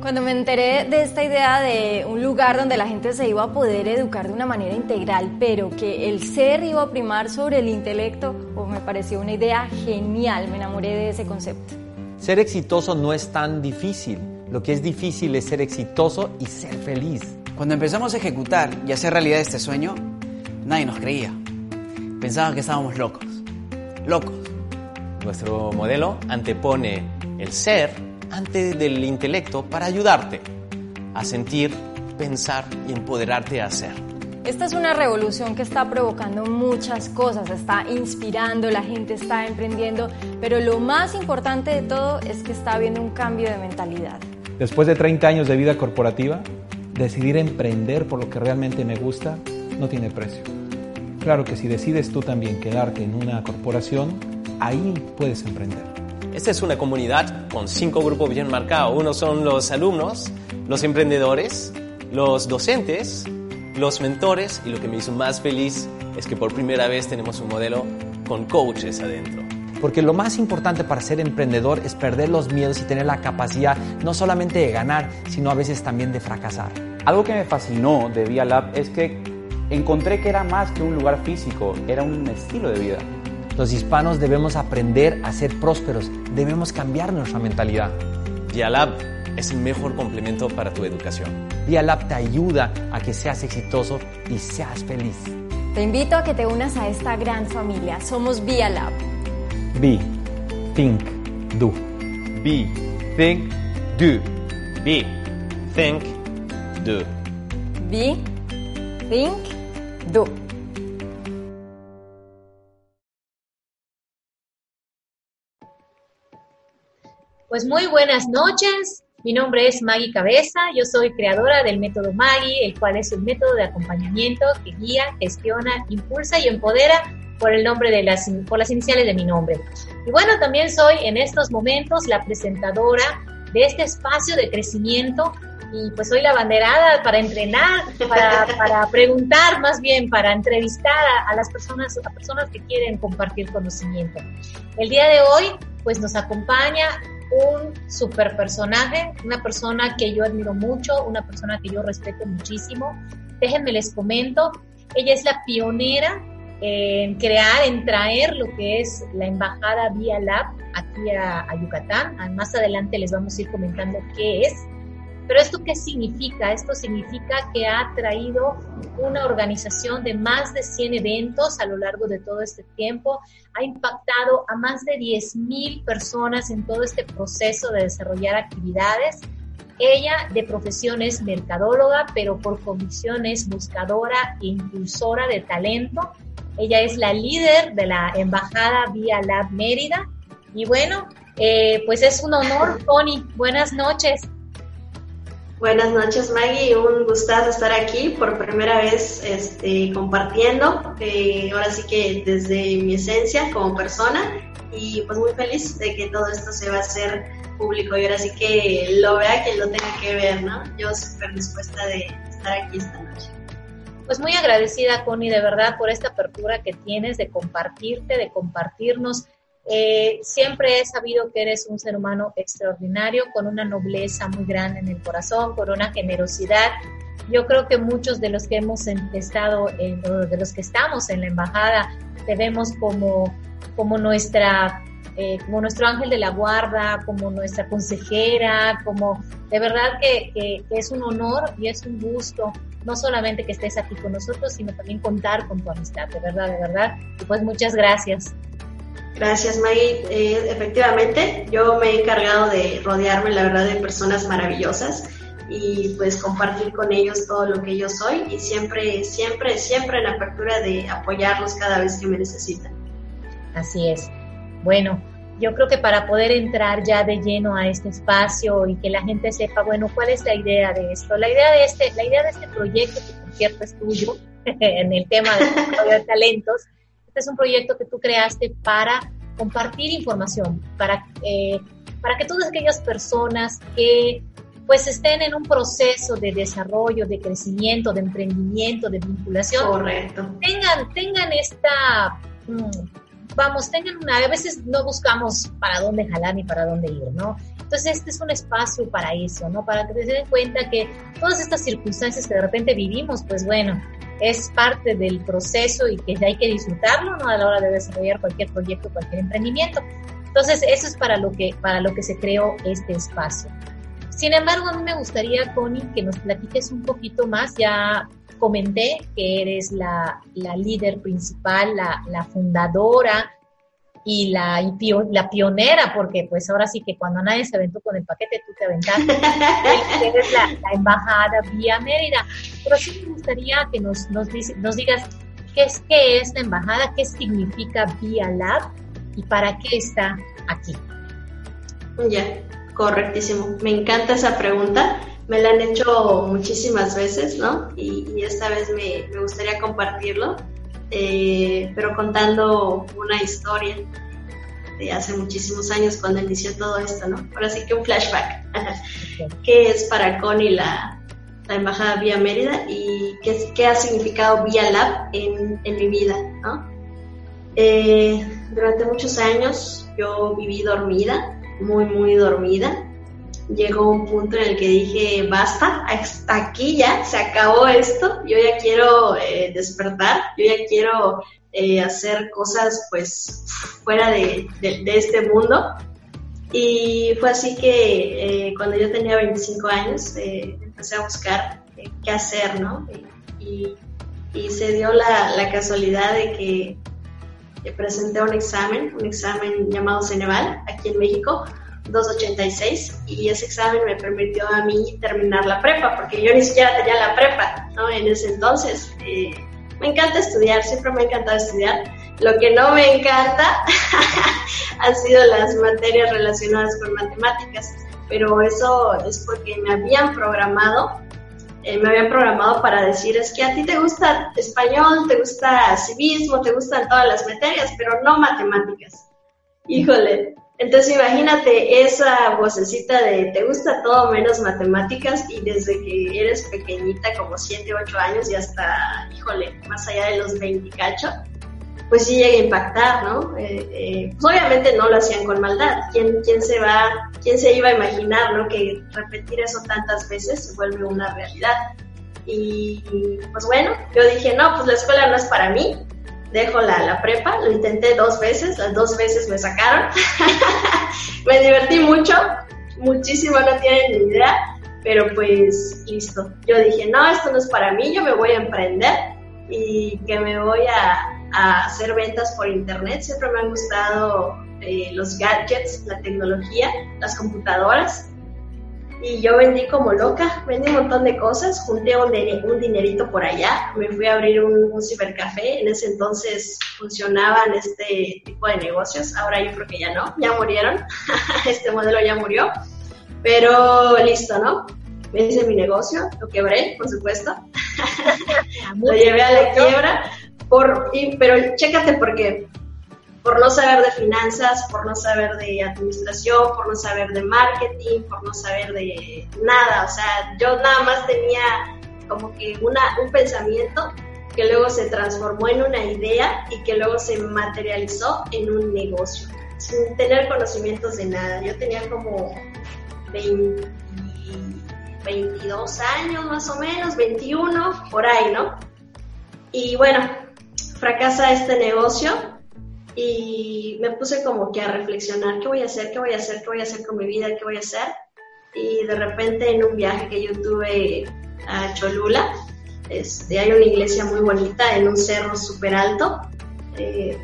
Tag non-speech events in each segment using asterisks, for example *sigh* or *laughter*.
Cuando me enteré de esta idea de un lugar donde la gente se iba a poder educar de una manera integral, pero que el ser iba a primar sobre el intelecto, oh, me pareció una idea genial, me enamoré de ese concepto. Ser exitoso no es tan difícil, lo que es difícil es ser exitoso y ser feliz. Cuando empezamos a ejecutar y hacer realidad este sueño, nadie nos creía. Pensaban que estábamos locos. Locos. Nuestro modelo antepone el ser antes del intelecto para ayudarte a sentir, pensar y empoderarte a hacer. Esta es una revolución que está provocando muchas cosas, está inspirando, la gente está emprendiendo, pero lo más importante de todo es que está habiendo un cambio de mentalidad. Después de 30 años de vida corporativa, decidir emprender por lo que realmente me gusta no tiene precio. Claro que si decides tú también quedarte en una corporación, ahí puedes emprender. Esta es una comunidad con cinco grupos bien marcados. Uno son los alumnos, los emprendedores, los docentes, los mentores y lo que me hizo más feliz es que por primera vez tenemos un modelo con coaches adentro. Porque lo más importante para ser emprendedor es perder los miedos y tener la capacidad no solamente de ganar, sino a veces también de fracasar. Algo que me fascinó de Via Lab es que encontré que era más que un lugar físico, era un estilo de vida. Los hispanos debemos aprender a ser prósperos, debemos cambiar nuestra mentalidad. Dialab es el mejor complemento para tu educación. Dialab te ayuda a que seas exitoso y seas feliz. Te invito a que te unas a esta gran familia. Somos Lab. Be, think, do. Be, think, do. Be, think, do. Be, think, do. Pues muy buenas noches. Mi nombre es Maggie Cabeza. Yo soy creadora del método Maggie, el cual es un método de acompañamiento que guía, gestiona, impulsa y empodera por el nombre de las, por las iniciales de mi nombre. Y bueno, también soy en estos momentos la presentadora de este espacio de crecimiento y pues soy la banderada para entrenar, para, *laughs* para preguntar más bien, para entrevistar a, a, las personas, a personas que quieren compartir conocimiento. El día de hoy pues nos acompaña un super personaje, una persona que yo admiro mucho, una persona que yo respeto muchísimo. Déjenme les comento, ella es la pionera en crear, en traer lo que es la embajada Vía Lab aquí a, a Yucatán. Más adelante les vamos a ir comentando qué es. Pero esto qué significa? Esto significa que ha traído una organización de más de 100 eventos a lo largo de todo este tiempo, ha impactado a más de 10.000 personas en todo este proceso de desarrollar actividades. Ella de profesión es mercadóloga, pero por convicción es buscadora e impulsora de talento. Ella es la líder de la embajada Vía Lab Mérida. Y bueno, eh, pues es un honor, Tony. Buenas noches. Buenas noches Maggie, un gustazo estar aquí por primera vez este, compartiendo, eh, ahora sí que desde mi esencia como persona y pues muy feliz de que todo esto se va a hacer público y ahora sí que lo vea quien lo tenga que ver, ¿no? Yo súper dispuesta de estar aquí esta noche. Pues muy agradecida Connie de verdad por esta apertura que tienes de compartirte, de compartirnos eh, siempre he sabido que eres un ser humano extraordinario, con una nobleza muy grande en el corazón, con una generosidad. Yo creo que muchos de los que hemos estado, en, de los que estamos en la embajada, te vemos como, como nuestra eh, como nuestro ángel de la guarda, como nuestra consejera, como de verdad que, que, es un honor y es un gusto, no solamente que estés aquí con nosotros, sino también contar con tu amistad, de verdad, de verdad. Y pues muchas gracias. Gracias, Maggie. Eh, efectivamente, yo me he encargado de rodearme, la verdad, de personas maravillosas y pues compartir con ellos todo lo que yo soy y siempre, siempre, siempre en apertura de apoyarlos cada vez que me necesitan. Así es. Bueno, yo creo que para poder entrar ya de lleno a este espacio y que la gente sepa, bueno, cuál es la idea de esto. La idea de este, la idea de este proyecto, que por cierto es tuyo, *laughs* en el tema de *laughs* talentos, este es un proyecto que tú creaste para compartir información, para, eh, para que todas aquellas personas que pues estén en un proceso de desarrollo, de crecimiento, de emprendimiento, de vinculación, Correcto. tengan, tengan esta, mm, vamos, tengan una, a veces no buscamos para dónde jalar ni para dónde ir, ¿no? Entonces este es un espacio para eso, ¿no? Para que se den cuenta que todas estas circunstancias que de repente vivimos, pues bueno, es parte del proceso y que hay que disfrutarlo, ¿no? A la hora de desarrollar cualquier proyecto, cualquier emprendimiento. Entonces, eso es para lo que, para lo que se creó este espacio. Sin embargo, a mí me gustaría, Connie, que nos platiques un poquito más. Ya comenté que eres la, la líder principal, la, la fundadora y la, y pio, la pionera, porque pues ahora sí que cuando nadie se aventó con el paquete, tú te aventaste. *laughs* eres la, la, embajada vía Mérida. Pero sí me gustaría que nos, nos, nos digas qué es, qué es la embajada, qué significa Vía Lab y para qué está aquí. Ya. Correctísimo. Me encanta esa pregunta. Me la han hecho muchísimas veces, ¿no? Y, y esta vez me, me, gustaría compartirlo, eh, pero contando una historia de hace muchísimos años cuando inició todo esto, ¿no? Ahora sí que un flashback. *laughs* ¿Qué es para Connie la, la Embajada Vía Mérida y qué, qué, ha significado Vía Lab en, en mi vida, ¿no? Eh, durante muchos años yo viví dormida, muy, muy dormida. Llegó un punto en el que dije, basta, hasta aquí ya, se acabó esto, yo ya quiero eh, despertar, yo ya quiero eh, hacer cosas pues fuera de, de, de, este mundo. Y fue así que eh, cuando yo tenía 25 años empecé a buscar qué hacer, ¿no? Y, y se dio la, la casualidad de que presenté un examen, un examen llamado Ceneval, aquí en México, 286, y ese examen me permitió a mí terminar la prepa, porque yo ni siquiera tenía la prepa, ¿no? En ese entonces. Eh, me encanta estudiar, siempre me ha encantado estudiar. Lo que no me encanta *laughs* han sido las materias relacionadas con matemáticas, pero eso es porque me habían programado eh, me habían programado para decir, es que a ti te gusta español, te gusta civismo, te gustan todas las materias, pero no matemáticas. Híjole, entonces imagínate esa vocecita de te gusta todo menos matemáticas y desde que eres pequeñita, como 7, 8 años y hasta, híjole, más allá de los 20 cacho, pues sí llega a impactar, ¿no? Eh, eh, pues obviamente no lo hacían con maldad. ¿Quién, ¿Quién se va, quién se iba a imaginar, ¿no? Que repetir eso tantas veces se vuelve una realidad. Y pues bueno, yo dije, no, pues la escuela no es para mí, dejo la, la prepa, lo intenté dos veces, las dos veces me sacaron. *laughs* me divertí mucho, muchísimo, no tienen ni idea, pero pues listo. Yo dije, no, esto no es para mí, yo me voy a emprender y que me voy a, a hacer ventas por internet. Siempre me han gustado eh, los gadgets, la tecnología, las computadoras. Y yo vendí como loca, vendí un montón de cosas, junté un, un dinerito por allá, me fui a abrir un, un, cibercafé, en ese entonces funcionaban este tipo de negocios, ahora yo creo que ya no, ya murieron, *laughs* este modelo ya murió, pero listo, ¿no? Me hice mi negocio, lo quebré, por supuesto, *laughs* lo llevé a la quiebra, por, y, pero chécate porque por no saber de finanzas, por no saber de administración, por no saber de marketing, por no saber de nada. O sea, yo nada más tenía como que una, un pensamiento que luego se transformó en una idea y que luego se materializó en un negocio, sin tener conocimientos de nada. Yo tenía como 20, 22 años más o menos, 21, por ahí, ¿no? Y bueno, fracasa este negocio y me puse como que a reflexionar, ¿qué voy a hacer? ¿Qué voy a hacer? ¿Qué voy a hacer con mi vida? ¿Qué voy a hacer? Y de repente en un viaje que yo tuve a Cholula, este, hay una iglesia muy bonita en un cerro súper alto. Eh,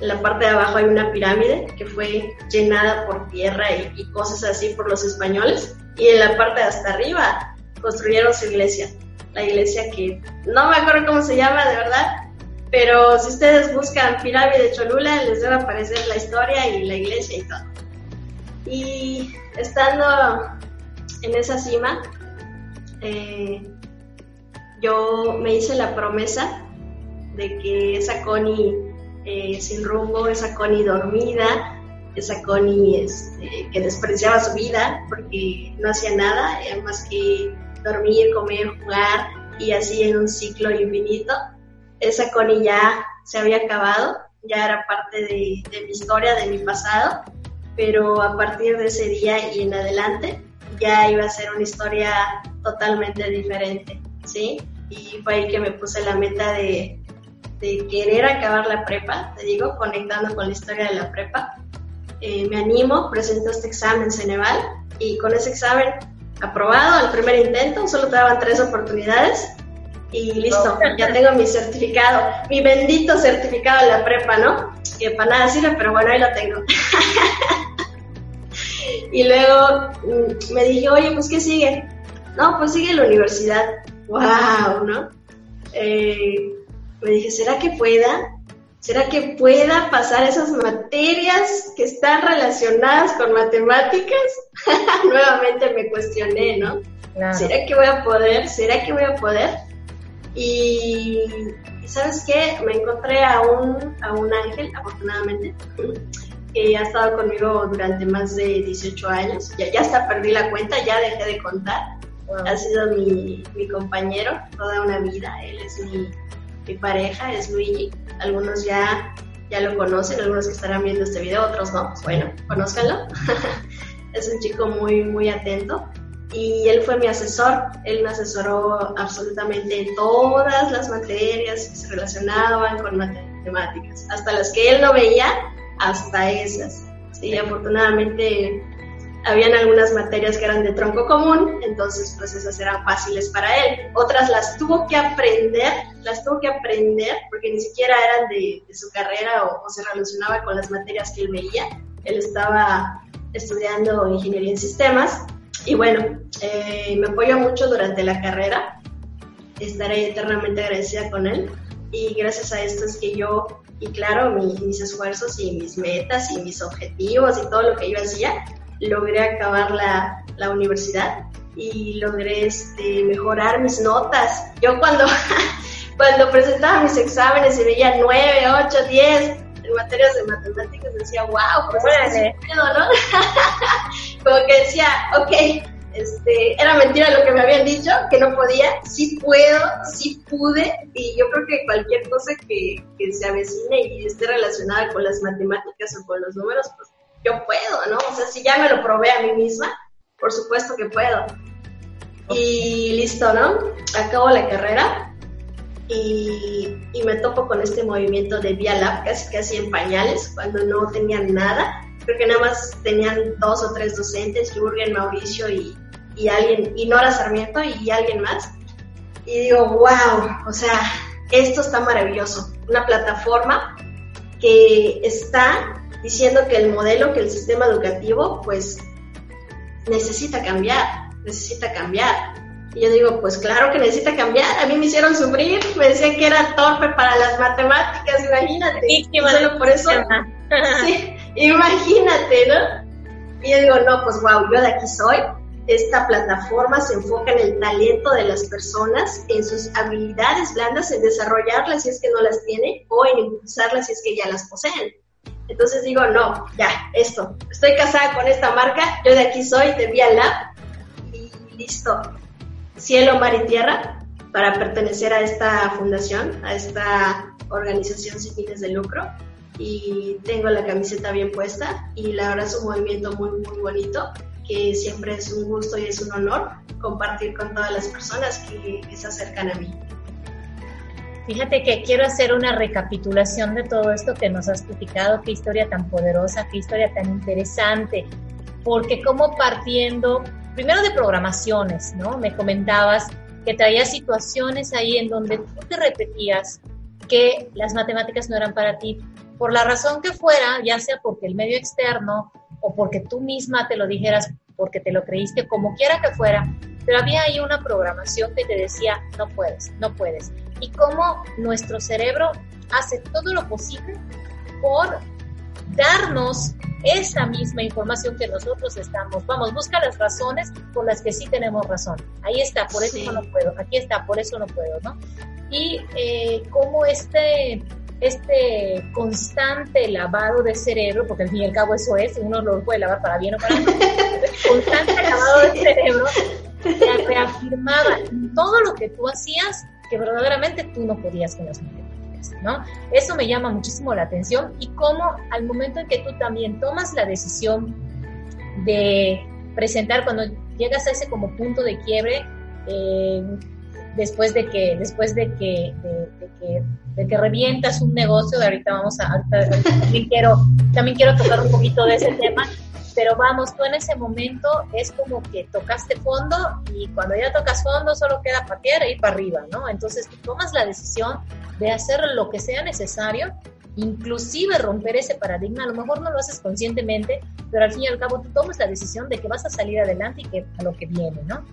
en la parte de abajo hay una pirámide que fue llenada por tierra y, y cosas así por los españoles. Y en la parte de hasta arriba construyeron su iglesia. La iglesia que no me acuerdo cómo se llama, de verdad, Pero si ustedes buscan pirámide Cholula, les debe aparecer la historia y la iglesia y todo. Y estando en esa cima, eh, yo me hice la promesa de que esa Connie eh, sin rumbo, esa Connie dormida, esa Connie este, que despreciaba su vida porque no hacía nada eh, más que dormir, comer, jugar y así en un ciclo infinito. Esa Connie ya se había acabado, ya era parte de, de mi historia, de mi pasado, pero a partir de ese día y en adelante ya iba a ser una historia totalmente diferente, ¿sí? Y fue ahí que me puse la meta de, de querer acabar la prepa, te digo, conectando con la historia de la prepa. Eh, me animo, presento este examen Ceneval y con ese examen aprobado al primer intento, solo te daban tres oportunidades y listo, ya tengo mi certificado, mi bendito certificado de la prepa, ¿no? Que para nada sirve, pero bueno, ahí lo tengo. *laughs* y luego mm, me dije, oye, pues ¿qué sigue? No, pues sigue la universidad. ¡Wow! ¿No? Eh, me dije, ¿será que pueda? ¿Será que pueda pasar esas materias que están relacionadas con matemáticas? *laughs* Nuevamente me cuestioné, ¿no? ¿Será que voy a poder? ¿Será que voy a poder? Y, ¿sabes qué? Me encontré a un, a un ángel, afortunadamente, que ha estado conmigo durante más de 18 años. Ya, ya hasta perdí la cuenta, ya dejé de contar. Ha sido mi, mi compañero toda una vida. Él es mi, mi pareja, es Luigi. Algunos ya, ya lo conocen, algunos que estarán viendo este video, otros no. Bueno, conózcanlo. *laughs* es un chico muy, muy atento. Y él fue mi asesor, él me asesoró absolutamente en todas las materias que se relacionaban con matemáticas, hasta las que él no veía, hasta esas. Sí, afortunadamente habían algunas materias que eran de tronco común, entonces pues esas eran fáciles para él. Otras las tuvo que aprender, las tuvo que aprender porque ni siquiera eran de, su carrera o, se relacionaba con las materias que él veía. Él estaba estudiando ingeniería en sistemas y bueno, eh, me apoyó mucho durante la carrera. Estaré eternamente agradecida con él y gracias a esto es que yo, y claro, mis esfuerzos y mis metas y mis objetivos y todo lo que yo hacía, logré acabar la, la universidad y logré este, mejorar mis notas. Yo cuando, *laughs* cuando presentaba mis exámenes y veía 9, 8, 10 en materias de matemáticas, decía, wow, pues es puedo, ¿no? *laughs* Como que decía, ok, este, era mentira lo que me habían dicho, que no podía, sí puedo, sí pude, y yo creo que cualquier cosa que, que se avecine y esté relacionada con las matemáticas o con los números, pues yo puedo, ¿no? O sea, si ya me lo probé a mí misma, por supuesto que puedo. Y listo, ¿no? Acabo la carrera y, me topo con este movimiento de Vía Lab, casi casi en pañales, cuando no tenían nada. Creo que nada más tenían dos o tres docentes, Jürgen, Mauricio y, y alguien, y Nora Sarmiento y alguien más. Y digo, wow, o sea, esto está maravilloso. Una plataforma que está diciendo que el modelo, que el sistema educativo, pues necesita cambiar, necesita cambiar. Y yo digo, pues claro que necesita cambiar. A mí me hicieron sufrir, me decían que era torpe para las matemáticas, imagínate. y solo por eso. *laughs* sí, imagínate, ¿no? Y yo digo, no, pues wow, yo de aquí soy. Esta plataforma se enfoca en el talento de las personas, en sus habilidades blandas, en desarrollarlas si es que no las tiene o en impulsarlas si es que ya las poseen. Entonces digo, no, ya, esto. Estoy casada con esta marca, yo de aquí soy, de Vía Lab, y listo. Cielo, mar y tierra para pertenecer a esta fundación, a esta organización sin fines de lucro. Y tengo la camiseta bien puesta y la verdad es un movimiento muy, muy bonito que siempre es un gusto y es un honor compartir con todas las personas que, que se acercan a mí. Fíjate que quiero hacer una recapitulación de todo esto que nos has platicado, qué historia tan poderosa, qué historia tan interesante, porque como partiendo, primero de programaciones, ¿no? Me comentabas que traías situaciones ahí en donde tú te repetías que las matemáticas no eran para ti, por la razón que fuera, ya sea porque el medio externo o porque tú misma te lo dijeras, porque te lo creíste, como quiera que fuera, pero había ahí una programación que te decía, no puedes, no puedes. y cómo nuestro cerebro hace todo lo posible por darnos esa misma información que nosotros estamos. Vamos, busca las razones por las que sí tenemos razón. Ahí está, por eso no puedo. Aquí está, por eso no puedo, ¿no? Y eh, cómo este, este constante lavado de cerebro, porque al fin y al cabo eso es, uno lo puede lavar para bien o para mal, *laughs* constante lavado de cerebro, te *laughs* reafirmaba todo lo que tú hacías que verdaderamente tú no podías con las ¿no? Eso me llama muchísimo la atención y cómo al momento en que tú también tomas la decisión de presentar, cuando llegas a ese como punto de quiebre, eh, después de que, después de que, de, que, revientas un negocio, ahorita vamos a, también quiero, también quiero tocar un poquito de ese tema, pero vamos, tú en ese momento es como que tocaste fondo y cuando ya tocas fondo solo queda patear e ir para arriba, ¿no? Entonces tú tomas la decisión de hacer lo que sea necesario, inclusive romper ese paradigma, a lo mejor no lo haces conscientemente, pero al fin y al cabo tú tomas la decisión de que vas a salir adelante y que a lo que viene, ¿no?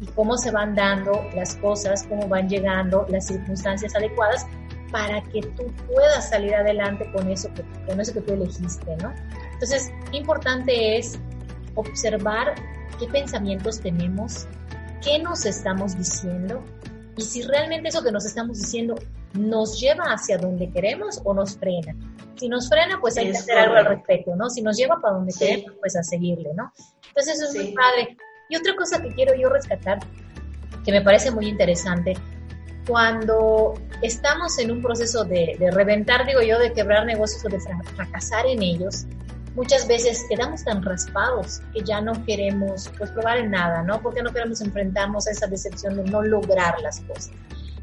Y cómo se van dando las cosas, cómo van llegando las circunstancias adecuadas para que tú puedas salir adelante con eso que, con eso que tú elegiste, ¿no? Entonces, importante es observar qué pensamientos tenemos, qué nos estamos diciendo y si realmente eso que nos estamos diciendo nos lleva hacia donde queremos o nos frena. Si nos frena, pues hay que hacer algo al respecto, ¿no? Si nos lleva para donde queremos, pues a seguirle, ¿no? Entonces eso es muy padre. Y otra cosa que quiero yo rescatar, que me parece muy interesante, cuando estamos en un proceso de, de reventar, digo yo, de quebrar negocios o de fracasar en ellos, muchas veces quedamos tan raspados que ya no queremos pues probar en nada, ¿no? Porque no queremos enfrentarnos a esa decepción de no lograr las cosas.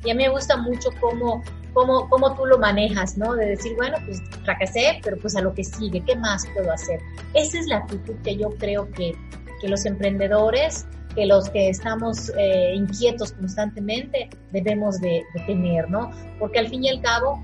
Y a mí me gusta mucho cómo, cómo, cómo tú lo manejas, ¿no? De decir, bueno, pues fracasé, pero pues a lo que sigue, ¿qué más puedo hacer? Esa es la actitud que yo creo que, que los emprendedores, que los que estamos eh, inquietos constantemente debemos de, de tener, ¿no? Porque al fin y al cabo,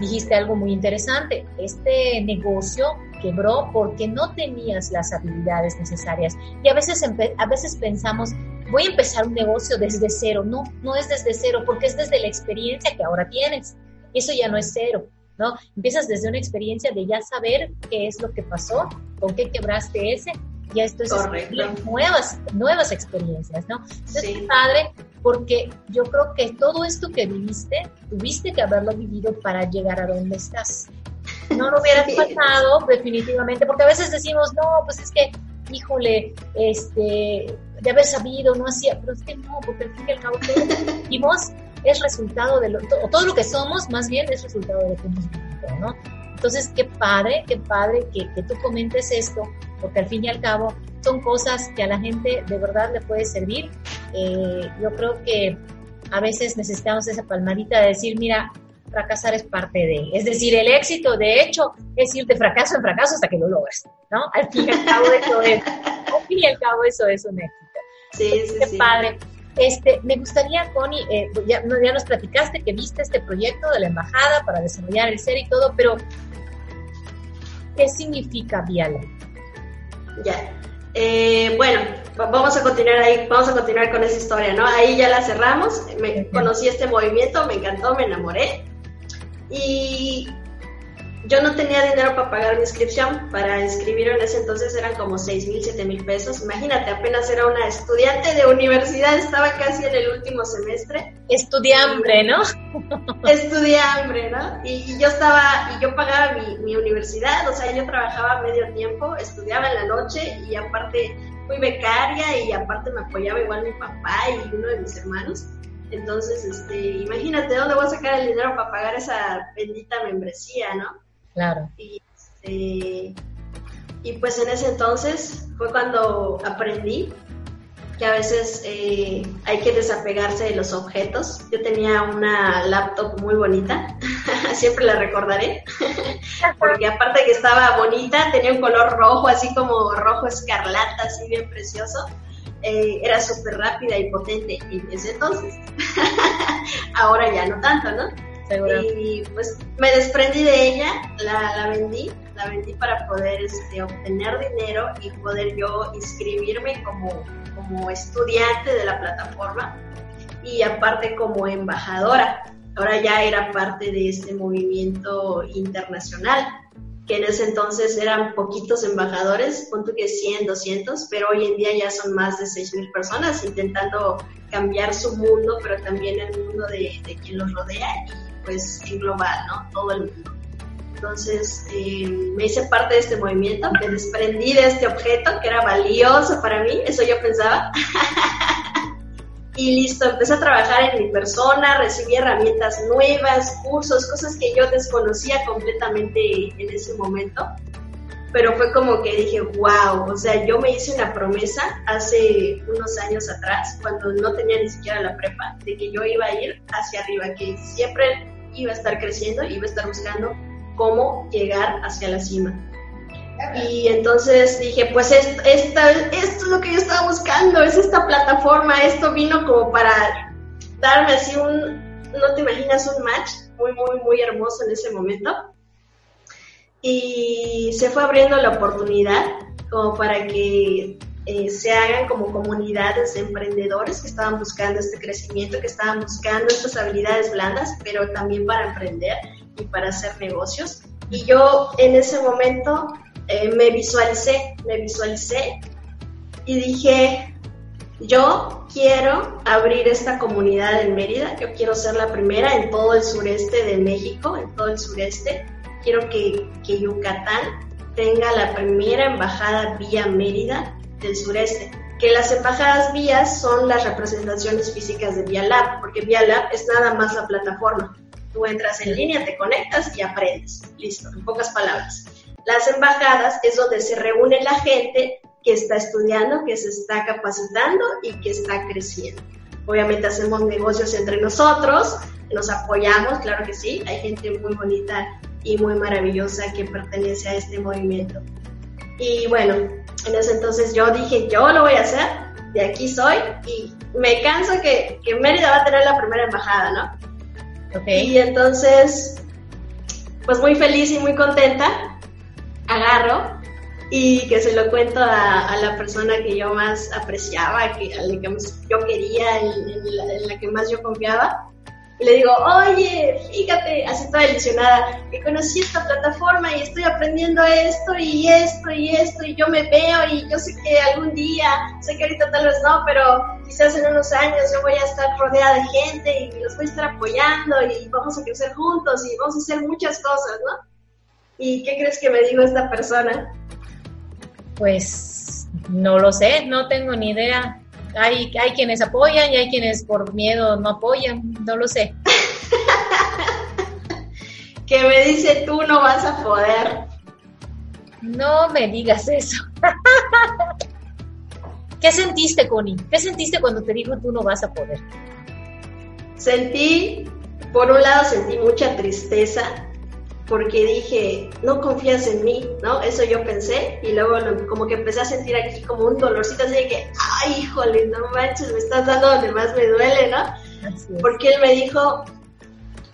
dijiste algo muy interesante, este negocio quebró porque no tenías las habilidades necesarias. Y a veces, a veces pensamos, voy a empezar un negocio desde cero. No, no es desde cero, porque es desde la experiencia que ahora tienes. Y eso ya no es cero, ¿no? Empiezas desde una experiencia de ya saber qué es lo que pasó, con qué quebraste ese, ya esto es nuevas, nuevas experiencias, ¿no? Entonces, sí. padre, porque yo creo que todo esto que viviste, tuviste que haberlo vivido para llegar a donde estás no lo hubieras pasado definitivamente, porque a veces decimos, no, pues es que, híjole, este, de haber sabido, no hacía, pero es que no, porque al fin y al cabo vivimos es resultado de lo, o todo lo que somos, más bien es resultado de lo que hemos vivido, ¿no? Entonces, qué padre, qué padre que, que tú comentes esto, porque al fin y al cabo son cosas que a la gente de verdad le puede servir. Eh, yo creo que a veces necesitamos esa palmadita de decir, mira, fracasar es parte de. Es decir, el éxito, de hecho, es ir de fracaso en fracaso hasta que lo logras, ¿no? Al fin y al cabo eso es, al fin y al cabo eso es un éxito. Sí, sí, Qué sí. padre. Este, me gustaría, Connie, eh, ya, ya nos platicaste que viste este proyecto de la embajada para desarrollar el ser y todo, pero ¿qué significa Viala? Ya. Eh, bueno, vamos a continuar ahí, vamos a continuar con esa historia, ¿no? Ahí ya la cerramos, me conocí este movimiento, me encantó, me enamoré y yo no tenía dinero para pagar mi inscripción, para inscribir en ese entonces eran como 6 mil, 7 mil pesos, imagínate, apenas era una estudiante de universidad, estaba casi en el último semestre. Estudiambre, ¿no? *laughs* Estudiambre, ¿no? Y, y, yo estaba, y yo pagaba mi, mi universidad, o sea, yo trabajaba medio tiempo, estudiaba en la noche y aparte fui becaria y aparte me apoyaba igual mi papá y uno de mis hermanos. Entonces, este, imagínate dónde voy a sacar el dinero para pagar esa bendita membresía, ¿no? Claro. Y, este, y pues en ese entonces fue cuando aprendí que a veces eh, hay que desapegarse de los objetos. Yo tenía una laptop muy bonita, *laughs* siempre la recordaré, *laughs* porque aparte que estaba bonita, tenía un color rojo, así como rojo escarlata, así bien precioso. Eh, era súper rápida y potente en ese entonces. *laughs* Ahora ya no tanto, ¿no? Seguro. Y pues me desprendí de ella, la, la vendí, la vendí para poder este, obtener dinero y poder yo inscribirme como, como estudiante de la plataforma y aparte como embajadora. ahora ya era parte de este movimiento internacional, que en ese entonces eran poquitos embajadores, punto que 100, 200, pero hoy en día ya son más de 6.000 personas intentando cambiar su mundo, pero también el mundo de, de quien los rodea pues global, ¿no? Todo el mundo. Entonces eh, me hice parte de este movimiento, me desprendí de este objeto que era valioso para mí, eso yo pensaba. *laughs* y listo, empecé a trabajar en mi persona, recibí herramientas nuevas, cursos, cosas que yo desconocía completamente en ese momento. Pero fue como que dije, wow, o sea, yo me hice una promesa hace unos años atrás, cuando no tenía ni siquiera la prepa, de que yo iba a ir hacia arriba, que siempre iba a estar creciendo, iba a estar buscando cómo llegar hacia la cima. Y entonces dije, pues esta, esto es lo que yo estaba buscando, es esta plataforma, esto vino como para darme así un, no te imaginas, un match muy, muy, muy hermoso en ese momento. Y se fue abriendo la oportunidad como para que eh, se hagan como comunidades de emprendedores que estaban buscando este crecimiento, que estaban buscando estas habilidades blandas, pero también para emprender y para hacer negocios. Y yo en ese momento eh, me visualicé, me visualicé y dije, yo quiero abrir esta comunidad en Mérida, yo quiero ser la primera en todo el sureste de México, en todo el sureste. Quiero que, que Yucatán tenga la primera embajada vía Mérida del sureste que las embajadas vías son las representaciones físicas de Vía Lab, porque Vía Lab es nada más la plataforma. Tú entras en línea, te conectas y aprendes. Listo, en pocas palabras. Las embajadas es donde se reúne la gente que está estudiando, que se está capacitando y que está creciendo. Obviamente hacemos negocios entre nosotros, nos apoyamos, claro que sí, hay gente muy bonita y muy maravillosa que pertenece a este movimiento. Y bueno, en ese entonces yo dije, yo lo voy a hacer, de aquí soy, y me canso que, que Mérida va a tener la primera embajada, ¿no? Y entonces, pues muy feliz y muy contenta, agarro y que se lo cuento a, la persona que yo más apreciaba, que, a la que yo quería, en la que más yo confiaba y le digo, oye, fíjate, así toda ilusionada, que conocí esta plataforma y estoy aprendiendo esto y esto y esto y yo me veo y yo sé que algún día, sé que ahorita tal vez no, pero quizás en unos años yo voy a estar rodeada de gente y los voy a estar apoyando y vamos a crecer juntos y vamos a hacer muchas cosas, ¿no? ¿Y qué crees que me dijo esta persona? Pues no lo sé, no tengo ni idea. Hay, hay quienes apoyan y hay quienes por miedo no apoyan, no lo sé. *laughs* que me dice tú no vas a poder. No me digas eso. *laughs* ¿Qué sentiste, Connie? ¿Qué sentiste cuando te dijo tú no vas a poder? Sentí, por un lado sentí mucha tristeza, porque dije, no confías en mí, ¿no? Eso yo pensé y luego como que empecé a sentir aquí como un dolorcito así de que, ay, híjole, no manches, me estás dando donde más me duele, ¿no? Porque él me dijo,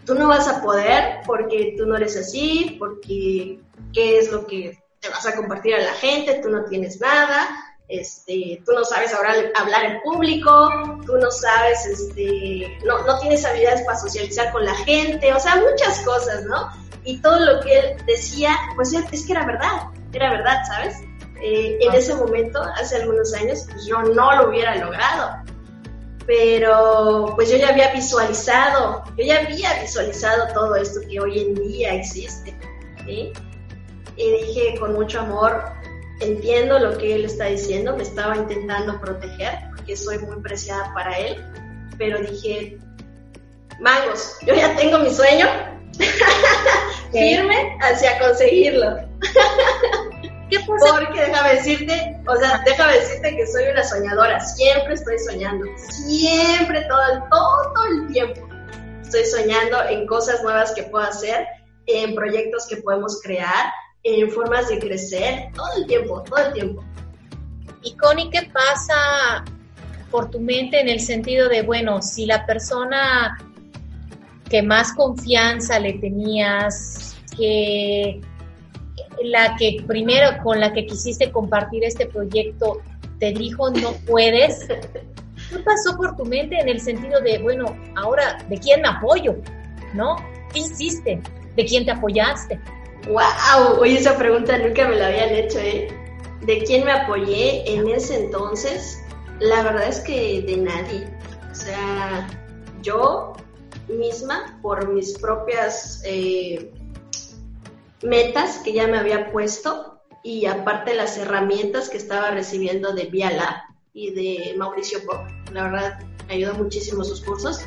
tú no vas a poder porque tú no eres así, porque qué es lo que te vas a compartir a la gente, tú no tienes nada, este, tú no sabes hablar, hablar en público, tú no sabes, este, no, no tienes habilidades para socializar con la gente, o sea, muchas cosas, ¿no? Y todo lo que él decía, pues es que era verdad, era verdad, ¿sabes? Eh, en ese momento, hace algunos años, pues yo no lo hubiera logrado, pero pues yo ya había visualizado, yo ya había visualizado todo esto que hoy en día existe, ¿sí? Y dije con mucho amor, entiendo lo que él está diciendo, me estaba intentando proteger, porque soy muy preciada para él, pero dije, magos, yo ya tengo mi sueño, *laughs* firme hacia conseguirlo. ¿Qué Porque déjame decirte, o sea, déjame decirte que soy una soñadora, siempre estoy soñando, siempre, todo, todo el tiempo. Estoy soñando en cosas nuevas que puedo hacer, en proyectos que podemos crear, en formas de crecer, todo el tiempo, todo el tiempo. Y Connie, ¿qué pasa por tu mente en el sentido de, bueno, si la persona que más confianza le tenías, que la que primero con la que quisiste compartir este proyecto te dijo no puedes. ¿Qué pasó por tu mente en el sentido de, bueno, ahora, ¿de quién me apoyo? ¿no? ¿Qué hiciste? ¿De quién te apoyaste? ¡Wow! Oye, esa pregunta nunca me la habían hecho, ¿eh? ¿De quién me apoyé en ese entonces? La verdad es que de nadie. O sea, yo misma, por mis propias eh, metas que ya me había puesto y aparte las herramientas que estaba recibiendo de Viala y de Mauricio Pop, la verdad me ayudó muchísimo sus cursos.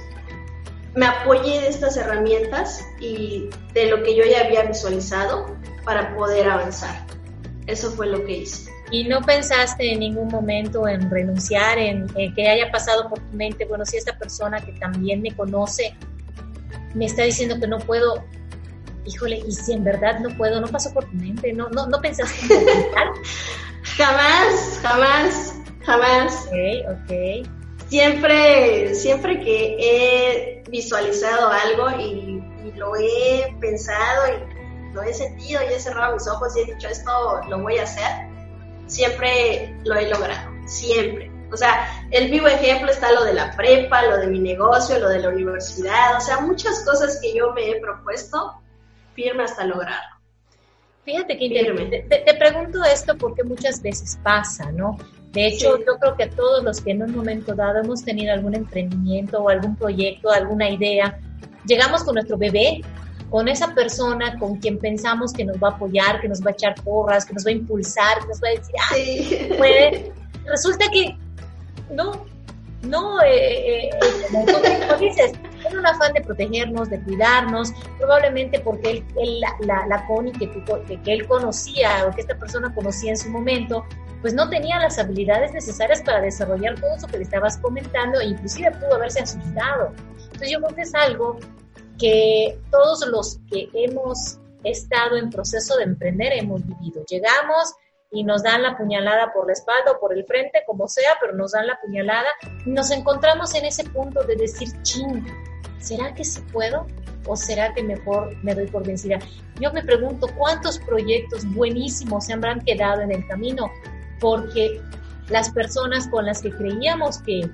Me apoyé de estas herramientas y de lo que yo ya había visualizado para poder avanzar. Eso fue lo que hice. ¿Y no pensaste en ningún momento en renunciar, en, que haya pasado por tu mente, bueno, si esta persona que también me conoce me está diciendo que no puedo, híjole, y si en verdad no puedo, no pasó por tu mente, no, no, no pensaste en *laughs* Jamás, jamás, jamás. Ok, ok. Siempre, siempre que he visualizado algo y, y lo he pensado y lo he sentido y he cerrado mis ojos y he dicho esto lo voy a hacer, siempre lo he logrado, siempre. O sea, el vivo ejemplo está lo de la prepa, lo de mi negocio, lo de la universidad, o sea, muchas cosas que yo me he propuesto, firme hasta lograrlo. Fíjate que interesante. Te, pregunto esto porque muchas veces pasa, ¿no? De hecho, yo creo que a todos los que en un momento dado hemos tenido algún emprendimiento o algún proyecto, alguna idea, llegamos con nuestro bebé con esa persona con quien pensamos que nos va a apoyar, que nos va a echar porras, que nos va a impulsar, que nos va a decir, ah, puede. *laughs* Resulta que no, no, eh, eh, eh como tú dices, en un afán de protegernos, de cuidarnos, probablemente porque él, la, la, Connie que, que, él conocía o que esta persona conocía en su momento, pues no tenía las habilidades necesarias para desarrollar todo eso que le estabas comentando e inclusive pudo haberse asustado. Entonces yo creo que es algo que todos los que hemos estado en proceso de emprender hemos vivido. Llegamos y nos dan la puñalada por la espalda o por el frente, como sea, pero nos dan la puñalada. nos encontramos en ese punto de decir, ching, ¿será que sí puedo? ¿O será que mejor me doy por vencida? Yo me pregunto cuántos proyectos buenísimos se habrán quedado en el camino porque las personas con las que creíamos que,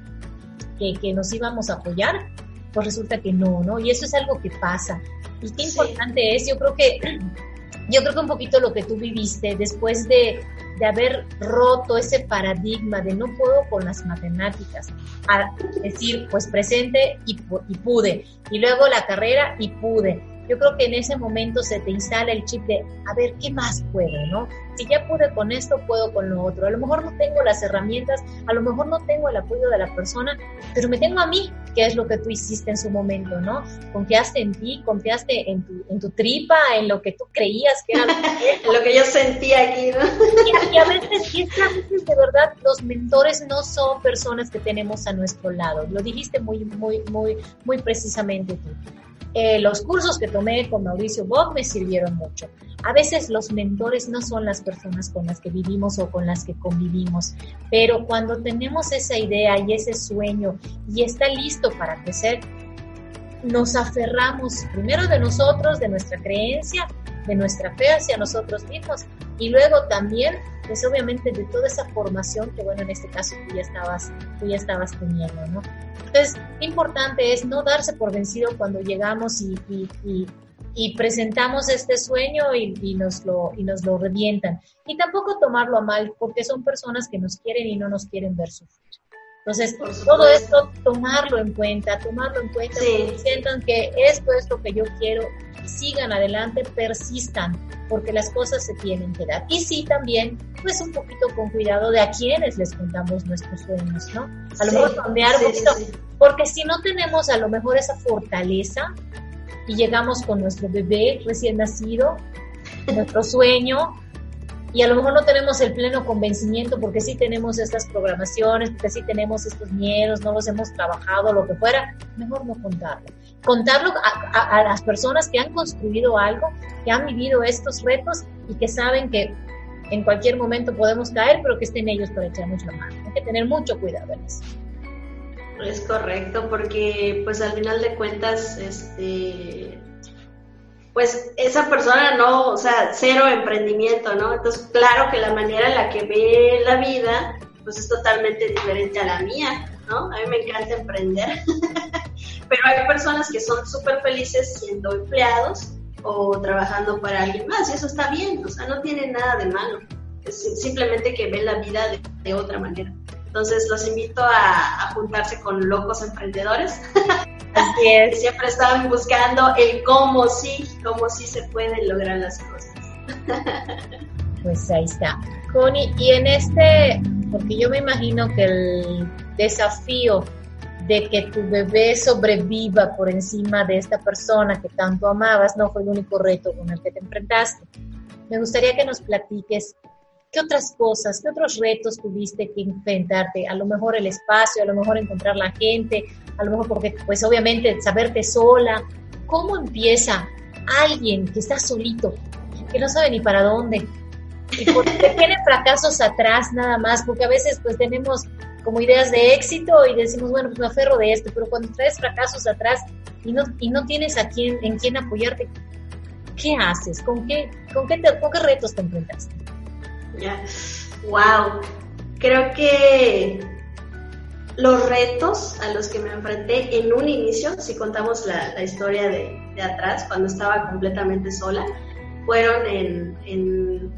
que, que nos íbamos a apoyar pues resulta que no, ¿no? Y eso es algo que pasa. Y qué importante es, yo creo que, yo creo que un poquito lo que tú viviste después de, de haber roto ese paradigma de no puedo con las matemáticas, a decir, pues presente y, y pude, y luego la carrera y pude, yo creo que en ese momento se te instala el chip de, a ver, ¿qué más puedo, no? Si ya pude con esto, puedo con lo otro. A lo mejor no tengo las herramientas, a lo mejor no tengo el apoyo de la persona, pero me tengo a mí, que es lo que tú hiciste en su momento, ¿no? Confiaste en ti, confiaste en tu, en tu tripa, en lo que tú creías que era lo que, *laughs* yo sentía aquí, ¿no? y, a veces, y es que a veces de verdad los mentores no son personas que tenemos a nuestro lado. Lo dijiste muy, muy, muy, muy precisamente tú. Eh, los cursos que tomé con Mauricio Bob me sirvieron mucho. A veces los mentores no son las personas con las que vivimos o con las que convivimos, pero cuando tenemos esa idea y ese sueño y está listo para crecer, nos aferramos primero de nosotros, de nuestra creencia, de nuestra fe hacia nosotros mismos y luego también, pues obviamente de toda esa formación que bueno, en este caso tú ya estabas, tú ya estabas teniendo, ¿no? Entonces, importante es no darse por vencido cuando llegamos y, y, presentamos este sueño y, nos lo, y nos lo revientan. Y tampoco tomarlo a mal, porque son personas que nos quieren y no nos quieren ver sufrir. Entonces, todo esto, tomarlo en cuenta, tomarlo en cuenta, sientan que esto es lo que yo quiero, sigan adelante, persistan, porque las cosas se tienen que dar. Y sí, también, pues un poquito con cuidado de a quienes les contamos nuestros sueños, ¿no? A lo mejor cambiar un poquito, porque si no tenemos a lo mejor esa fortaleza y llegamos con nuestro bebé recién nacido, nuestro sueño, y a lo mejor no tenemos el pleno convencimiento porque sí tenemos estas programaciones, porque sí tenemos estos miedos, no los hemos trabajado, lo que fuera, mejor no contarlo. Contarlo a, las personas que han construido algo, que han vivido estos retos y que saben que en cualquier momento podemos caer, pero que estén ellos para echarnos la mano. Hay que tener mucho cuidado en eso. Es correcto, porque pues al final de cuentas, este, pues esa persona no, o sea, cero emprendimiento, ¿no? Entonces, claro que la manera en la que ve la vida, pues es totalmente diferente a la mía. ¿no? A mí me encanta emprender, *laughs* pero hay personas que son súper felices siendo empleados o trabajando para alguien más y eso está bien, o sea, no tiene nada de malo, simplemente que ven la vida de, otra manera. Entonces los invito a, a juntarse con locos emprendedores. *laughs* Así es. siempre estaban buscando el cómo sí, cómo sí se pueden lograr las cosas. Pues ahí está. Connie, y en este, porque yo me imagino que el desafío de que tu bebé sobreviva por encima de esta persona que tanto amabas no fue el único reto con el que te enfrentaste. Me gustaría que nos platiques qué otras cosas, qué otros retos tuviste que enfrentarte. A lo mejor el espacio, a lo mejor encontrar la gente, a lo mejor porque, pues obviamente, saberte sola. ¿Cómo empieza alguien que está solito, que no sabe ni para dónde, y porque *laughs* tiene fracasos atrás nada más, porque a veces pues tenemos como ideas de éxito y decimos, bueno, pues me aferro de esto, pero cuando traes fracasos atrás y no, y no tienes a quién, en quién apoyarte, ¿qué haces? ¿Con qué, con qué, con qué retos te enfrentas? Ya, wow. Creo que los retos a los que me enfrenté en un inicio, si contamos la, la historia de, de, atrás, cuando estaba completamente sola, fueron en,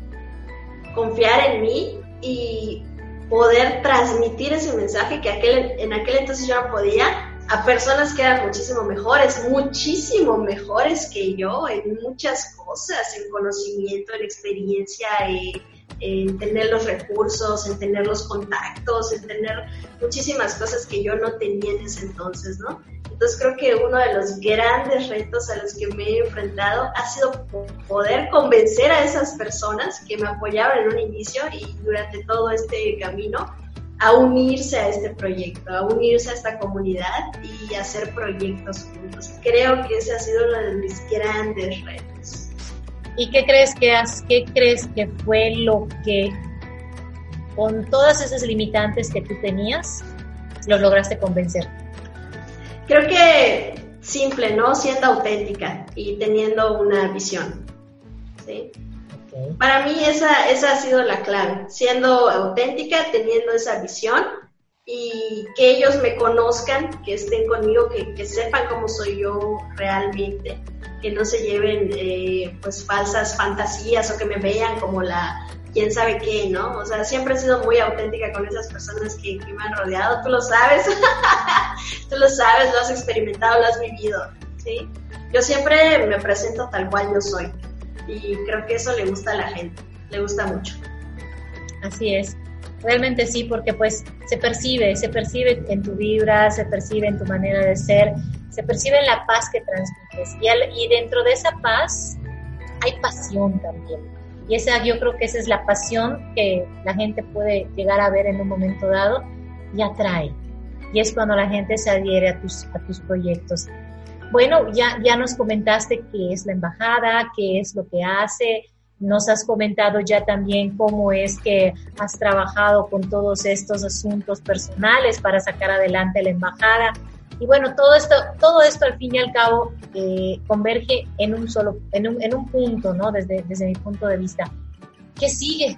confiar en mí y poder transmitir ese mensaje que aquel, en aquel entonces yo no podía a personas que eran muchísimo mejores, muchísimo mejores que yo en muchas cosas, en conocimiento, en experiencia, en, en tener los recursos, en tener los contactos, en tener muchísimas cosas que yo no tenía en ese entonces, ¿no? Entonces creo que uno de los grandes retos a los que me he enfrentado ha sido poder convencer a esas personas que me apoyaban en un inicio y durante todo este camino a unirse a este proyecto, a unirse a esta comunidad y hacer proyectos juntos. Creo que ese ha sido uno de mis grandes retos. ¿Y qué crees que, has, qué crees que fue lo que, con todas esas limitantes que tú tenías, los lograste convencer? Creo que simple, ¿no? Siendo auténtica y teniendo una visión. ¿sí? Okay. Para mí esa, esa ha sido la clave, siendo auténtica, teniendo esa visión y que ellos me conozcan, que estén conmigo, que, que sepan cómo soy yo realmente, que no se lleven eh, pues falsas fantasías o que me vean como la quién sabe qué, ¿no? O sea, siempre he sido muy auténtica con esas personas que, que me han rodeado, tú lo sabes, *laughs* tú lo sabes, lo has experimentado, lo has vivido, ¿sí? Yo siempre me presento tal cual yo soy y creo que eso le gusta a la gente, le gusta mucho. Así es, realmente sí, porque pues se percibe, se percibe en tu vibra, se percibe en tu manera de ser, se percibe la paz que transmites y, al, y dentro de esa paz hay pasión también y esa, yo creo que esa es la pasión que la gente puede llegar a ver en un momento dado y atrae. Y es cuando la gente se adhiere a tus, a tus proyectos. Bueno, ya, ya nos comentaste qué es la embajada, qué es lo que hace. Nos has comentado ya también cómo es que has trabajado con todos estos asuntos personales para sacar adelante la embajada. Y bueno, todo esto, todo esto al fin y al cabo eh, converge en un solo, en un, en un punto, ¿no? Desde, desde mi punto de vista. ¿Qué sigue?